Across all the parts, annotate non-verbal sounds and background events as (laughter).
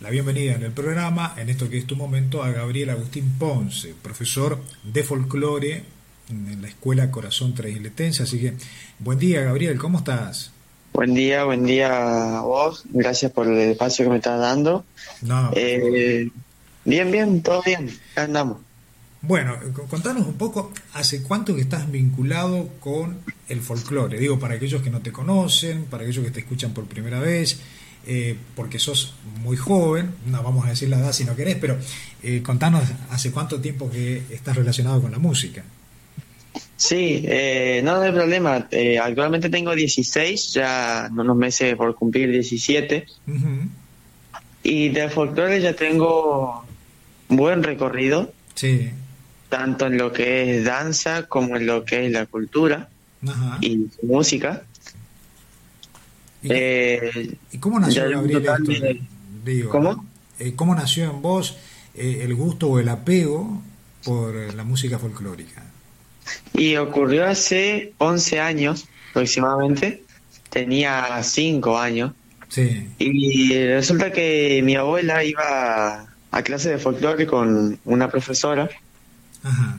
la bienvenida en el programa, en esto que es tu momento, a Gabriel Agustín Ponce, profesor de folclore en la Escuela Corazón Trasletense. Así que, buen día, Gabriel, ¿cómo estás? Buen día, buen día a vos. Gracias por el espacio que me estás dando. No, Eh, bien, bien, todo bien. Andamos. Bueno, contanos un poco, ¿hace cuánto que estás vinculado con el folclore? Digo, para aquellos que no te conocen, para aquellos que te escuchan por primera vez, eh, porque sos muy joven, no vamos a decir la edad si no querés, pero eh, contanos, ¿hace cuánto tiempo que estás relacionado con la música? Sí, eh, no, no hay problema. Eh, actualmente tengo 16, ya unos meses por cumplir 17. Ujú, Y de folclore ya tengo buen recorrido, Sí, tanto en lo que es danza como en lo que es la cultura ajá. y música. ¿Y, Eh, y cómo nació Gabriel total esto? de- Digo, ¿Cómo? eh, ¿Cómo nació en vos eh, el gusto o el apego por la música folclórica? Y ocurrió hace 11 años aproximadamente. Tenía 5 años. Sí, Y resulta que mi abuela iba a clase de folclore con una profesora. ajá,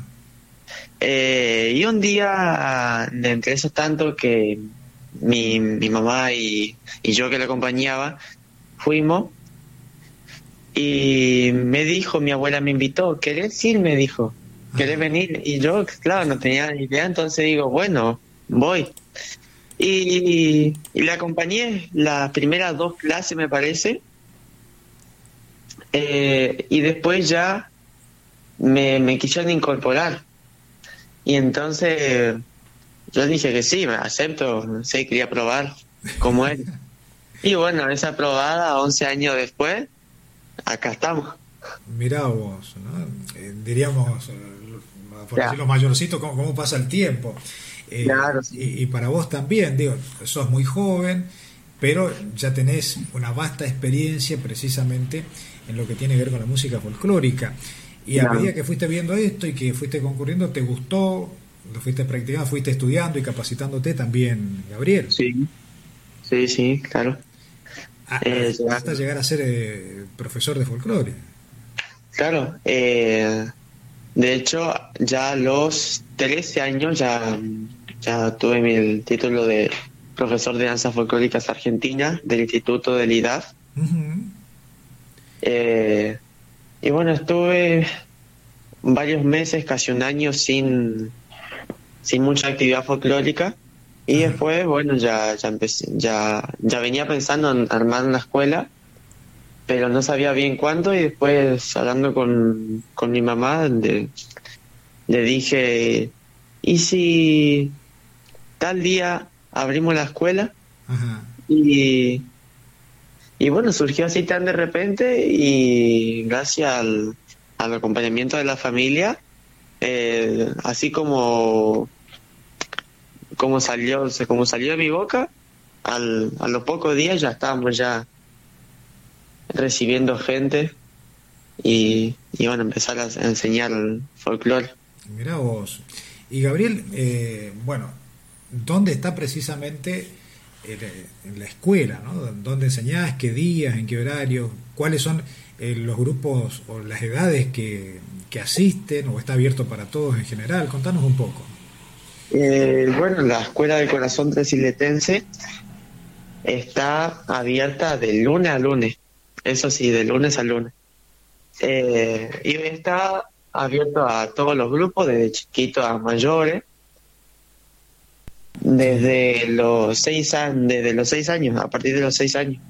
eh, y un día, de entre esos tantos que mi, mi mamá y, y yo que la acompañaba, fuimos. Y me dijo, mi abuela me invitó, ¿querés ir? Me dijo, ¿querés Ajá. venir? Y yo, claro, no tenía ni idea, entonces digo, bueno, voy. Y, y le acompañé las primeras dos clases, me parece. Eh, y después ya me, me quisieron incorporar. Y entonces yo dije que sí, acepto, no sé, quería probar cómo es. Y bueno, esa probada, 11 años después, acá estamos. mirá vos, ¿no? Eh, diríamos, eh, por Ya. decir los mayorcitos, ¿cómo, cómo pasa el tiempo? Eh, Claro, sí. y, y para vos también, digo, sos muy joven, pero ya tenés una vasta experiencia precisamente en lo que tiene que ver con la música folclórica. Y a Claro. medida que fuiste viendo esto y que fuiste concurriendo, ¿te gustó? ¿Lo fuiste practicando? ¿Fuiste estudiando y capacitándote también, Gabriel? Sí, sí, sí, claro. A- Eh, hasta llegar a ser eh, profesor de folclore. Claro, eh, de hecho, ya a los 13 años ya, ya tuve mi el título de profesor de danzas folclóricas argentinas del Instituto del IDAF. Eh, y bueno, estuve varios meses, casi un año sin, sin mucha actividad folclórica. Y después, bueno, ya, ya empecé, ya, ya venía pensando en armar una escuela, pero no sabía bien cuándo. Y después, hablando con, con mi mamá, le, le dije, ¿y si tal día abrimos la escuela? Y, y bueno, surgió así tan de repente y gracias al, al acompañamiento de la familia, eh, así como, como salió, como salió de mi boca, al, a los pocos días ya estábamos ya recibiendo gente y, y bueno, empezar a enseñar el folclore. Mirá vos. Y Gabriel, eh, bueno, ¿dónde está precisamente eh, en la escuela? ¿no? ¿Dónde enseñás? ¿Qué días? ¿En qué horario? ¿Cuáles son eh, los grupos o las edades que, que asisten? ¿O está abierto para todos en general? Contanos un poco. Eh, bueno, la Escuela del Corazón Tresiletense está abierta de lunes a lunes, eso sí, de lunes a lunes. Eh, y está abierto a todos los grupos, desde chiquitos a mayores, desde los seis desde los seis años, a partir de los seis años.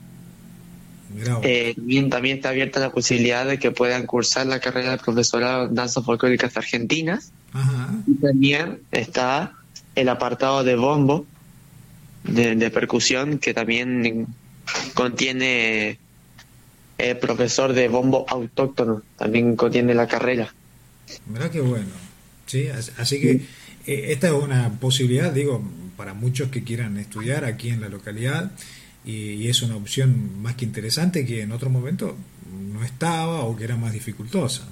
Eh, también, también está abierta la posibilidad de que puedan cursar la carrera de profesorado en danzas folclóricas argentinas. Ajá. Y también está el apartado de bombo, de, de percusión, que también contiene el profesor de bombo autóctono, también contiene la carrera. Mirá qué bueno. ¿Sí? As- Así que eh, esta es una posibilidad, digo, para muchos que quieran estudiar aquí en la localidad y, y es una opción más que interesante que en otro momento no estaba o que era más dificultosa.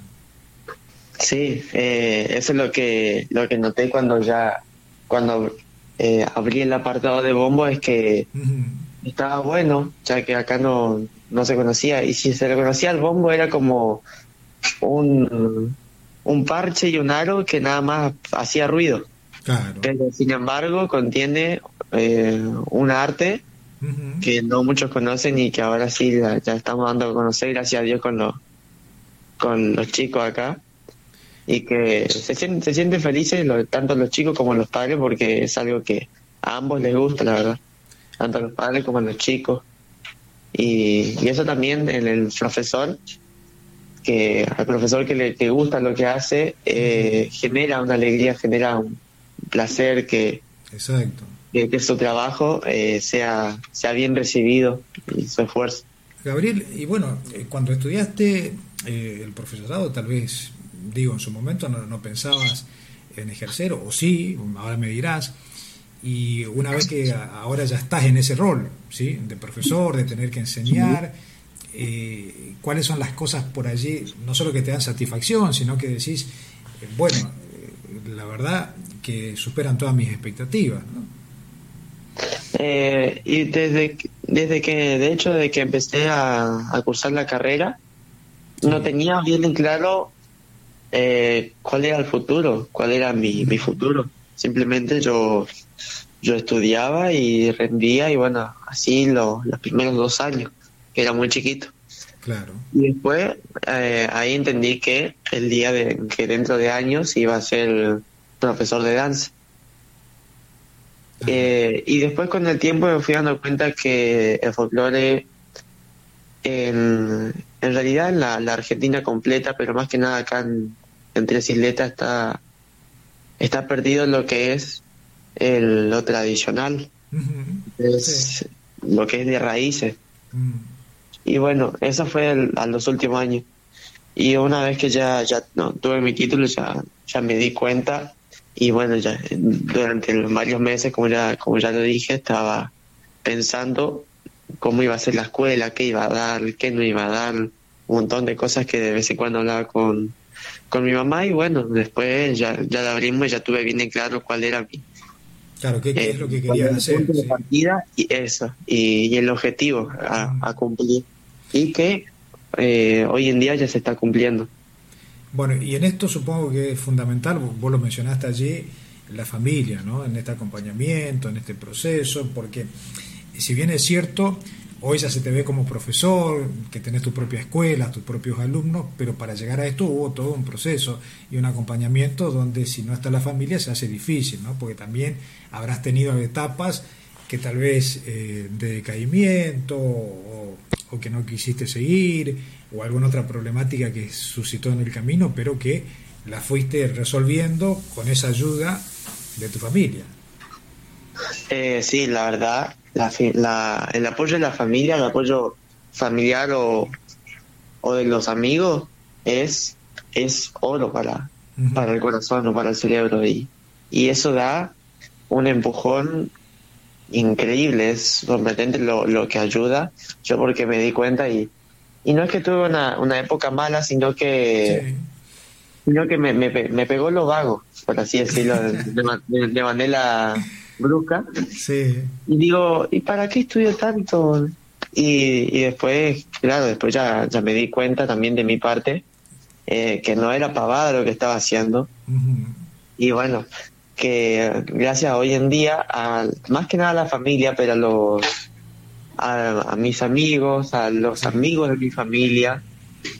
Sí, eh, eso es lo que lo que noté cuando ya cuando eh, abrí el apartado de bombo es que estaba bueno, ya que acá no no se conocía. Y si se le conocía el bombo era como un, un parche y un aro que nada más hacía ruido. Pero sin embargo contiene eh, un arte que no muchos conocen y que ahora sí ya, estamos dando a conocer, gracias a Dios, con los, con los chicos acá. Y que se, sienten, se sienten felices tanto los chicos como los padres porque es algo que a ambos les gusta, la verdad. Tanto a los padres como a los chicos. Y, y eso también en el profesor, que al profesor que le gusta lo que hace, eh, genera una alegría, genera un placer que, Exacto. Que, su trabajo eh, sea, sea bien recibido y su esfuerzo. Gabriel, y bueno, eh, cuando estudiaste el profesorado, tal vez, digo, en su momento no, no pensabas en ejercer, o sí, ahora me dirás, y una vez que ahora ya estás en ese rol, ¿sí? De profesor, de tener que enseñar, eh, ¿cuáles son las cosas por allí, no solo que te dan satisfacción, sino que decís, eh, bueno, eh, la verdad que superan todas mis expectativas, y desde, desde que, de hecho, desde que empecé a, cursar la carrera, no tenía bien en claro cuál era el futuro, cuál era mi, mi futuro. Simplemente yo yo estudiaba y rendía y bueno, así los primeros dos años, que era muy chiquito. Claro. Y después eh, ahí entendí que el día de que dentro de años iba a ser profesor de danza. Eh, y después con el tiempo me fui dando cuenta que el folclore en, en realidad en la, Argentina completa, pero más que nada acá en, en Tres Isletas está, está perdido lo que es el, lo tradicional, es lo que es de raíces. Mm. Y bueno, eso fue a los últimos años. Y una vez que ya, ya no, tuve mi título, ya, ya me di cuenta. Y bueno, ya durante varios meses, como ya, como ya lo dije, estaba pensando cómo iba a ser la escuela, qué iba a dar, qué no iba a dar, un montón de cosas que de vez en cuando hablaba con, con mi mamá y bueno, después ya, ya la abrimos y ya tuve bien en claro cuál era mi, Claro, ¿qué, es lo que querían hacer? De partida y eso, y, el objetivo a, cumplir. Y que eh, hoy en día ya se está cumpliendo. Bueno, y en esto supongo que es fundamental, vos lo mencionaste allí, la familia, ¿no? En este acompañamiento, en este proceso, porque si bien es cierto, Hoy ya se te ve como profesor, que tenés tu propia escuela, tus propios alumnos, pero para llegar a esto hubo todo un proceso y un acompañamiento donde si no está la familia se hace difícil, ¿no? porque también habrás tenido etapas que tal vez eh, de decaimiento o, que no quisiste seguir o alguna otra problemática que suscitó en el camino, pero que la fuiste resolviendo con esa ayuda de tu familia. Eh, sí, la verdad, la, el apoyo de la familia, el apoyo familiar o, o de los amigos es, es oro para, para el corazón o para el cerebro y, y eso da un empujón increíble, es sorprendente lo, lo que ayuda. Yo porque me di cuenta y, y no es que tuve una, una época mala, sino que sino que me, me, me, pegó lo vago, por así decirlo, (laughs) de, de manera brusca. Sí. Y digo, ¿y para qué estudio tanto? Y, y después, claro, después ya, ya me di cuenta también de mi parte eh, que no era pavada lo que estaba haciendo. Y bueno, que gracias hoy en día, a, más que nada a la familia, pero a los a, mis amigos, a los amigos de mi familia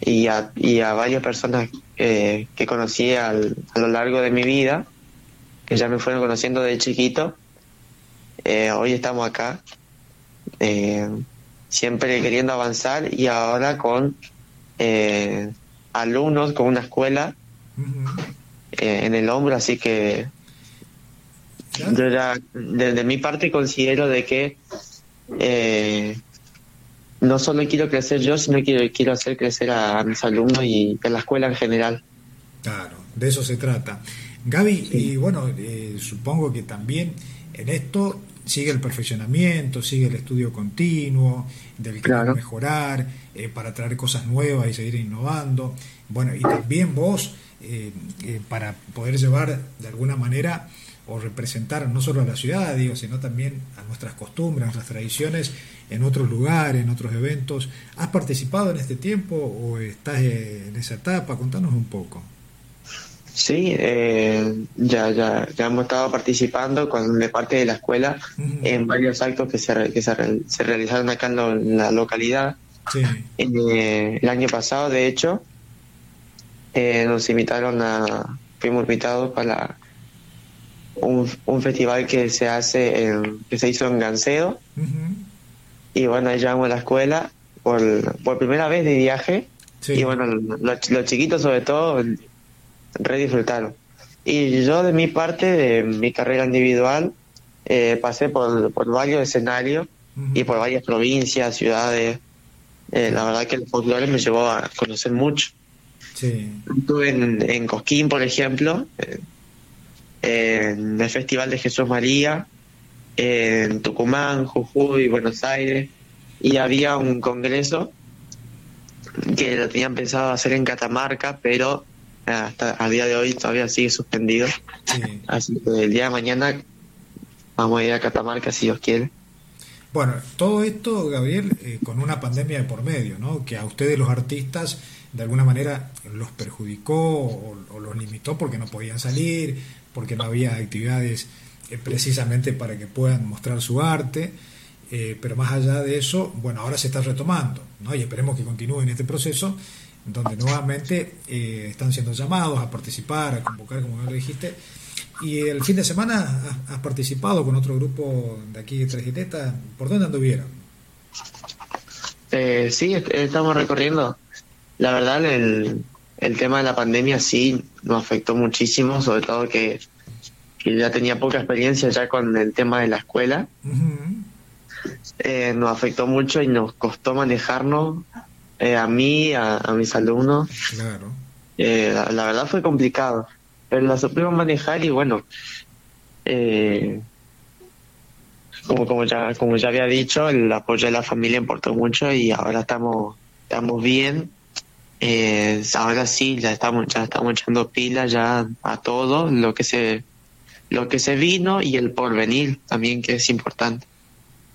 y a, y a varias personas eh, que conocí al, a lo largo de mi vida, que ya me fueron conociendo de chiquito, eh, hoy estamos acá, eh, siempre queriendo avanzar y ahora con eh, alumnos, con una escuela en el hombro, así que yo ya, desde mi parte considero de que no solo quiero crecer yo, sino que quiero hacer crecer a, mis alumnos y a la escuela en general. Claro, de eso se trata. Gaby, y bueno, supongo que también en esto sigue el perfeccionamiento, sigue el estudio continuo, del claro. mejorar, eh, para traer cosas nuevas y seguir innovando. Bueno, y también vos, eh, eh, para poder llevar de alguna manera o representar no solo a la ciudad, digo, sino también a nuestras costumbres, a nuestras tradiciones en otros lugares, en otros eventos. ¿Has participado en este tiempo o estás en esa etapa? Contanos un poco. Sí, eh, ya, ya, ya hemos estado participando con de parte de la escuela en varios actos que se, que se, se realizaron acá en, la localidad. Sí. Eh, el año pasado, de hecho, eh, nos invitaron a, fuimos invitados para un, un festival que se hace, en, que se hizo en Gancedo. Y bueno, ahí llevamos a la escuela por, por primera vez de viaje. Y bueno, los chiquitos sobre todo re disfrutaron. Y yo de mi parte, de mi carrera individual, eh, pasé por, por varios escenarios y por varias provincias, ciudades. Eh, la verdad que el folclore me llevó a conocer mucho. Sí. Estuve en, en Cosquín, por ejemplo, en el Festival de Jesús María, en Tucumán, Jujuy, Buenos Aires, y había un congreso que lo tenían pensado hacer en Catamarca, pero hasta a día de hoy todavía sigue suspendido. Así que el día de mañana vamos a ir a Catamarca si Dios quiere. Bueno, todo esto, Gabriel, eh, con una pandemia de por medio, ¿no? Que a ustedes los artistas de alguna manera los perjudicó o, los limitó porque no podían salir, porque no había actividades eh, precisamente para que puedan mostrar su arte. Eh, pero más allá de eso, bueno, ahora se está retomando, ¿no? Y esperemos que continúe en este proceso donde nuevamente eh, están siendo llamados a participar, a convocar, como lo dijiste. Y el fin de semana has, participado con otro grupo de aquí de Tres ¿Por dónde anduvieron? Sí, estamos recorriendo. La verdad, el, el tema de la pandemia sí nos afectó muchísimo, sobre todo que, ya tenía poca experiencia ya con el tema de la escuela. Eh, nos afectó mucho y nos costó manejarnos eh, a mí, a, mis alumnos. Claro. Eh, la, verdad fue complicado, pero la supimos manejar y bueno, eh, como, como, ya, como ya había dicho, el apoyo de la familia importó mucho y ahora estamos, estamos bien. Ahora sí, ya estamos, ya estamos echando pilas ya a todo lo que se, lo que se vino y el porvenir también que es importante.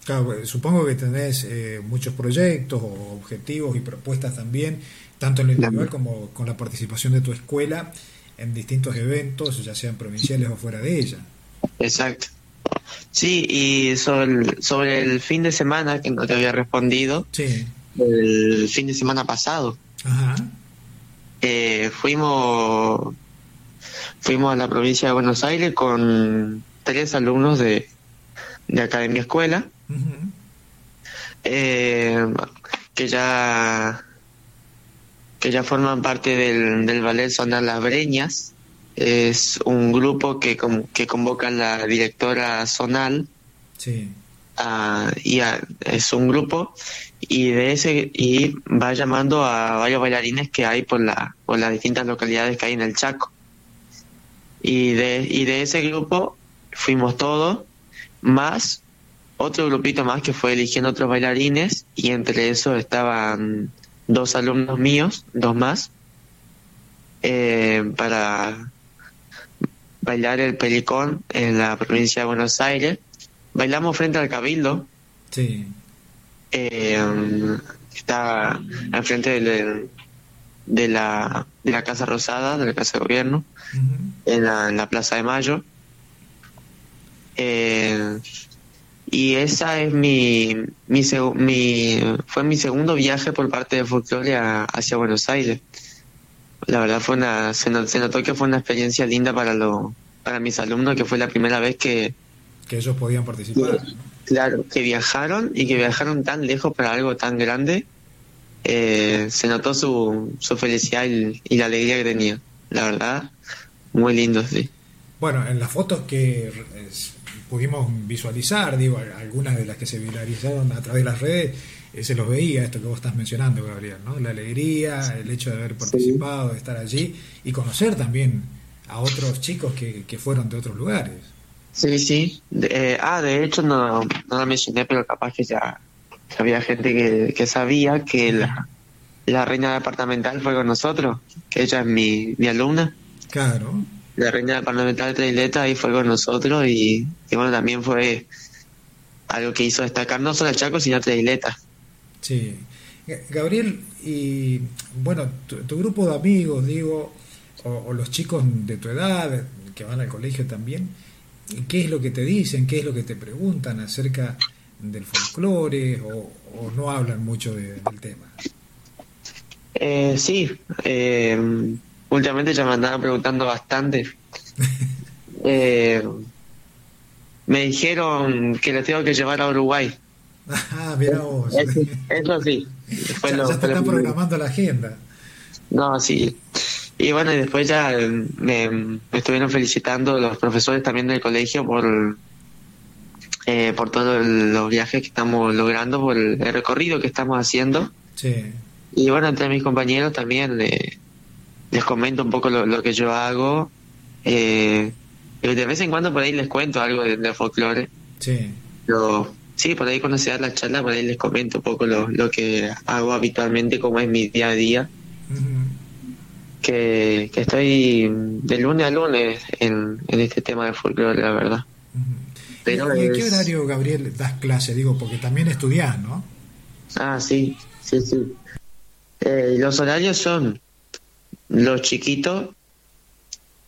Claro, pues, supongo que tenés eh, muchos proyectos o objetivos y propuestas también, tanto en lo individual como con la participación de tu escuela en distintos eventos, ya sean provinciales o fuera de ella. Exacto. Sí, y sobre el, sobre el fin de semana, que no te había respondido, sí. El fin de semana pasado, Ajá. Eh, fuimos, fuimos a la provincia de Buenos Aires con tres alumnos de, de Academia Escuela eh, que ya que ya forman parte del, del ballet Sonar Las Breñas. Es un grupo que, que convoca la directora Zonal. Sí. Y es un grupo y de ese y va llamando a varios bailarines que hay por la por las distintas localidades que hay en el Chaco y de y de ese grupo fuimos todos más otro grupito más que fue eligiendo otros bailarines y entre esos estaban dos alumnos míos, dos más, eh, para bailar el pelicón en la provincia de Buenos Aires. Bailamos frente al Cabildo. Sí. Eh, está al frente de, de, la, de la Casa Rosada, de la Casa de Gobierno, en, la, en la Plaza de Mayo. Eh, y esa es mi, mi, fue mi segundo viaje por parte de folclore hacia Buenos Aires. La verdad fue una, se, notó que fue una experiencia linda para lo, para mis alumnos, que fue la primera vez que, que ellos podían participar. claro, que viajaron y que viajaron tan lejos para algo tan grande. Eh, se notó su, su felicidad y, y, la alegría que tenía. La verdad, muy lindo, sí. Bueno, en las fotos que pudimos visualizar, digo, algunas de las que se viralizaron a través de las redes, eh, se los veía, esto que vos estás mencionando, Gabriel, ¿no? La alegría, el hecho de haber participado, de estar allí y conocer también a otros chicos que, que fueron de otros lugares. Sí, sí. Eh, ah, de hecho no, no lo mencioné, pero capaz que ya había gente que, que sabía que la, la reina departamental fue con nosotros, que ella es mi, mi alumna. Claro. la reina departamental de Traileta ahí fue con nosotros y, bueno, también fue algo que hizo destacar no solo a Chaco, sino a Traileta. Sí. Gabriel, y bueno, tu, grupo de amigos, digo, o, los chicos de tu edad que van al colegio también, ¿qué es lo que te dicen? ¿Qué es lo que te preguntan acerca del folclore o, no hablan mucho del tema? Eh, sí, eh, últimamente ya me andaban preguntando bastante. (laughs) Eh, me dijeron que les tengo que llevar a Uruguay. Ah, mira vos. Eso, sí. (laughs) ya, ya te están programando la agenda. No, sí. Y bueno, y después ya me, estuvieron felicitando los profesores también del colegio por eh, por todos los viajes que estamos logrando, por el, recorrido que estamos haciendo. Sí. Y bueno, entre mis compañeros también les comento un poco lo, que yo hago. Eh, y de vez en cuando por ahí les cuento algo de, folclore. Sí. Pero, sí, por ahí cuando se da la charla, por ahí les comento un poco lo, lo que hago habitualmente, como es mi día a día. Que, que, estoy de lunes a lunes en, en este tema de folclore, la verdad. Pero ¿Y en qué horario, Gabriel, das clase? Digo, porque también estudias, ¿no? Ah, sí, sí, sí. Eh, los horarios son los chiquitos,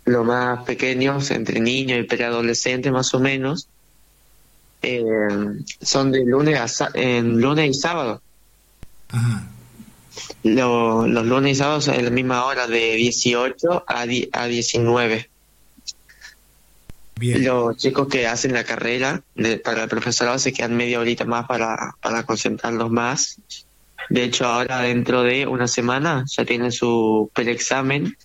los más pequeños, entre niños y preadolescentes más o menos, eh, son de lunes a en lunes y sábado. Ajá. Los lunes y sábados en la misma hora de 18 a, a 19. Los chicos que hacen la carrera para el profesorado se quedan media horita más para, para concentrarlos más. De hecho, ahora dentro de una semana ya tienen su preexamen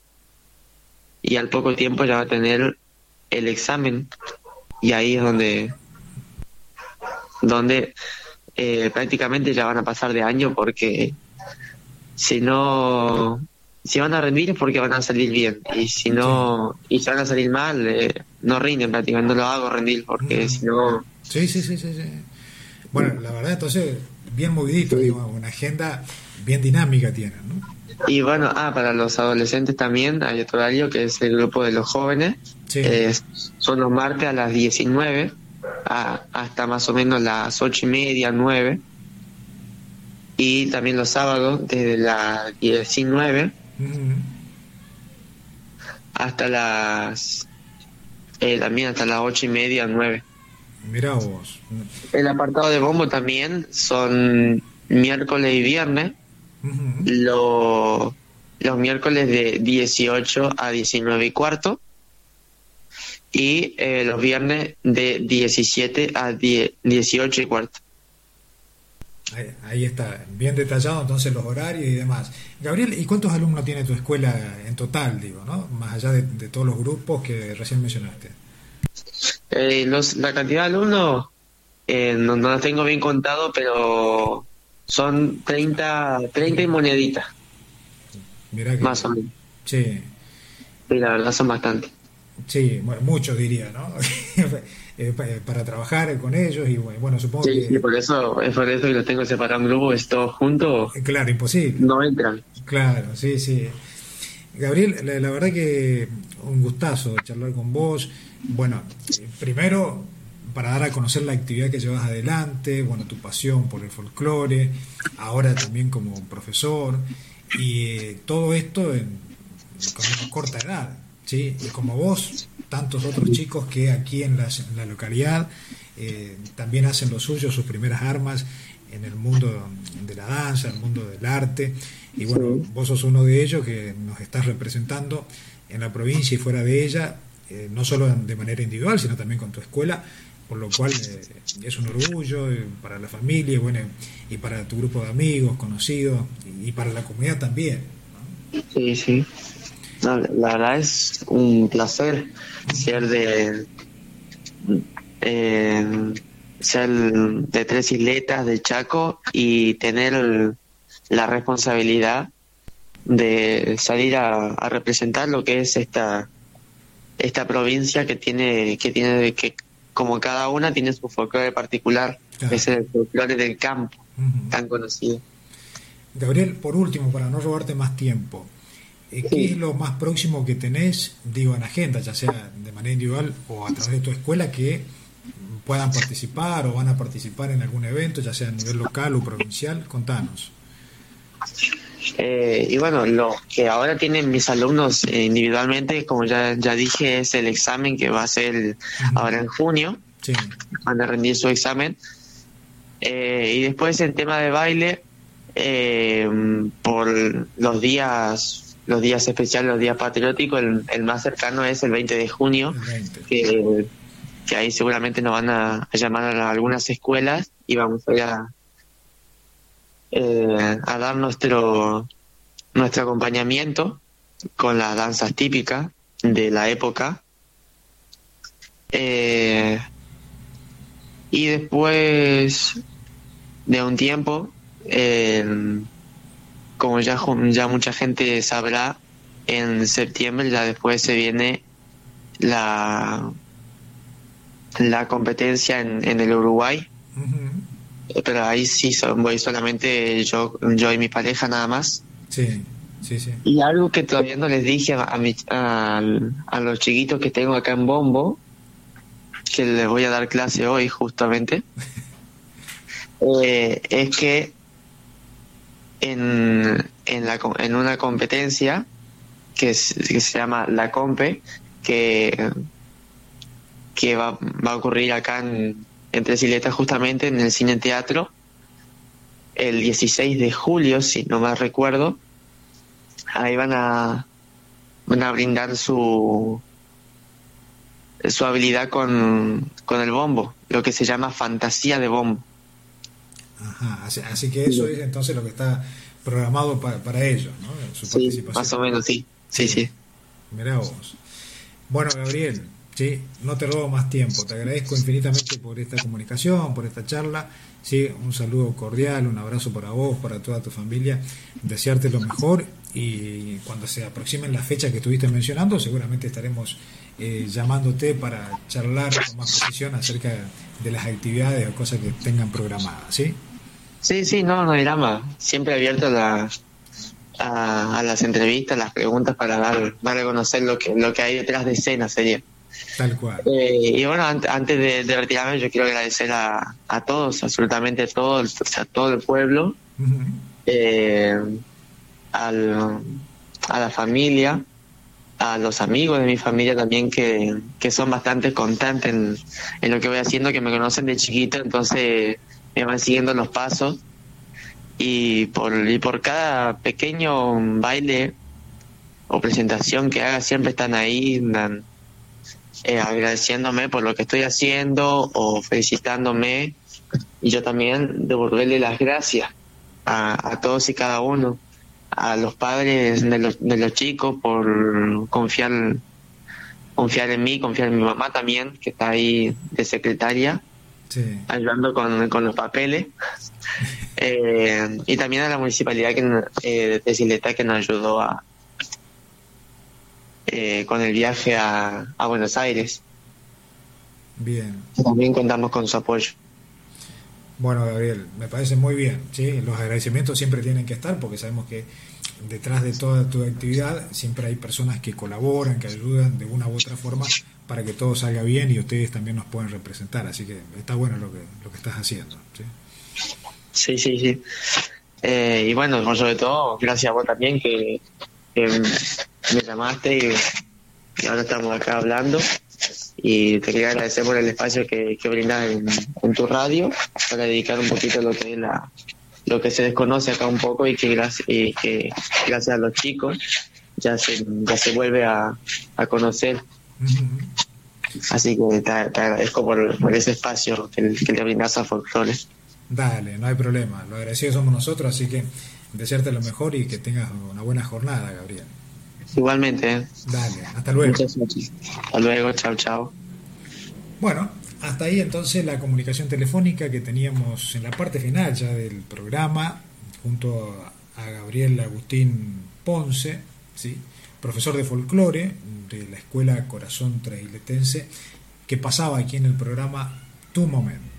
y al poco tiempo ya va a tener el examen. Y ahí es donde, donde eh, prácticamente ya van a pasar de año porque si no si van a rendir es porque van a salir bien. Y si no y si van a salir mal eh, no rinden prácticamente no lo hago rendir porque si no sí, sí sí sí sí. Bueno la verdad entonces bien movidito digo una agenda bien dinámica tienen ¿no? y bueno ah para los adolescentes también hay otro horario que es el grupo de los jóvenes. Eh, son los martes a las 19 hasta más o menos las ocho y media nueve y también los sábados desde las 19 hasta las. Eh, también hasta las ocho y media, nueve. Mira vos. El apartado de bombo también son miércoles y viernes. los, los miércoles de 18 a 19 y cuarto. Y eh, los viernes de 17 a 18 y cuarto. Ahí, está, bien detallado entonces los horarios y demás. Gabriel, ¿y cuántos alumnos tiene tu escuela en total, digo, ¿no? Más allá de, todos los grupos que recién mencionaste. Eh, la cantidad de alumnos eh, no, no los tengo bien contado, pero son 30, 30 y moneditas. Mira que, Más o menos. Sí. Y la verdad son bastantes. Sí, bueno, muchos diría, ¿no? (laughs) Eh, para trabajar con ellos y bueno, supongo que... Sí, por eso, es por eso que los tengo separados en grupos, todos juntos. Eh, claro, imposible. No entran. Claro, sí, sí. Gabriel, la, verdad que un gustazo charlar con vos. Bueno, primero para dar a conocer la actividad que llevas adelante, bueno, tu pasión por el folclore, ahora también como profesor, y eh, todo esto en, con una corta edad, ¿sí? Y como vos, tantos otros chicos que aquí en, la localidad eh, también hacen lo suyo, sus primeras armas en el mundo de la danza, en el mundo del arte. Y bueno, vos sos uno de ellos que nos estás representando en la provincia y fuera de ella, eh, no solo de manera individual, sino también con tu escuela, por lo cual eh, es un orgullo para la familia bueno, y para tu grupo de amigos, conocidos, y, para la comunidad también. Sí, sí. La verdad es un placer ser de eh, ser de tres isletas de Chaco y tener la responsabilidad de salir a, representar lo que es esta esta provincia que tiene que tiene que como cada una tiene su folclore particular es el folclore del campo tan conocido. Gabriel por último para no robarte más tiempo eh, ¿qué es lo más próximo que tenés, digo, en agenda, ya sea de manera individual o a través de tu escuela, que puedan participar o van a participar en algún evento, ya sea a nivel local o provincial? Contanos. Eh, y bueno, lo que ahora tienen mis alumnos individualmente, como ya, ya dije, es el examen que va a ser ahora en junio. Van a rendir su examen. Eh, y después en tema de baile, por los días los días especiales, los días patrióticos, el, más cercano es el 20 de junio, Que, ahí seguramente nos van a, llamar a algunas escuelas y vamos a ir a, eh, a dar nuestro, nuestro acompañamiento con las danzas típicas de la época. Eh, y después de un tiempo, eh, como ya, ya mucha gente sabrá, en septiembre ya después se viene la, la competencia en, en el Uruguay pero ahí sí voy solamente yo, yo y mi pareja nada más. Sí, sí, sí. Y algo que todavía no les dije a, a, los chiquitos que tengo acá en Bombo, que les voy a dar clase hoy justamente, (laughs) eh, es que en, en, la, en una competencia que, se llama La Compe, que, que va, va a ocurrir acá en, Siletas justamente en el cine teatro el 16 de julio, si no mal recuerdo. Ahí van a, van a brindar su, su habilidad con, con el bombo, lo que se llama fantasía de bombo. Ajá, así, que eso es entonces lo que está programado para, para ellos, ¿no? Su participación. Más o menos, sí. Sí, sí. sí. Mirá vos. Bueno, Gabriel, ¿sí? No te robo más tiempo, te agradezco infinitamente por esta comunicación, por esta charla, ¿sí? Un saludo cordial, un abrazo para vos, para toda tu familia, desearte lo mejor y cuando se aproximen las fechas que estuviste mencionando, seguramente estaremos eh, llamándote para charlar con más precisión acerca de las actividades o cosas que tengan programadas, ¿sí? Sí, sí, no, no hay drama. Siempre abierto a, a, las entrevistas, las preguntas para dar, dar a conocer lo que, lo que hay detrás de escena sería. Tal cual. Eh, y bueno, antes de, retirarme, yo quiero agradecer a, a todos, absolutamente a todos, a todo el pueblo, eh, al, a la familia, a los amigos de mi familia también que, que son bastante constantes en, en, lo que voy haciendo, que me conocen de chiquito, entonces van siguiendo los pasos. Y por, y por cada pequeño baile o presentación que haga, siempre están ahí, eh, agradeciéndome por lo que estoy haciendo o felicitándome y yo también devolverle las gracias a, todos y cada uno, a los padres de los, de los chicos por confiar confiar en mí, confiar en mi mamá también, que está ahí de secretaria, ayudando con, con, los papeles, (laughs) eh, y también a la municipalidad que, eh, de Sileta que nos ayudó a, eh, con el viaje a, Buenos Aires. Bien. También contamos con su apoyo. Bueno, Gabriel, me parece muy bien. ¿sí? Los agradecimientos siempre tienen que estar porque sabemos que detrás de toda tu actividad siempre hay personas que colaboran, que ayudan de una u otra forma para que todo salga bien y ustedes también nos pueden representar. Así que está bueno lo que, lo que estás haciendo. Sí, sí, sí. Eh, y bueno, sobre todo, gracias a vos también que me llamaste y, ahora estamos acá hablando. Y te quería agradecer por el espacio que, brindas en, tu radio para dedicar un poquito lo que es la, lo que se desconoce acá un poco y que gracias, y que gracias a los chicos ya se, ya se vuelve a, a conocer. Así que te, agradezco por, por, ese espacio que, que le brindas a Folklore. Dale, no hay problema. Lo agradecidos somos nosotros, así que desearte lo mejor y que tengas una buena jornada, Gabriel. Igualmente. Dale, hasta luego. Hasta luego, chao, chao. Bueno, hasta ahí entonces la comunicación telefónica que teníamos en la parte final ya del programa, junto a Gabriel Agustín Ponce, ¿sí? Profesor de folclore de la Escuela Corazón Trailetense, que pasaba aquí en el programa Tu Momento.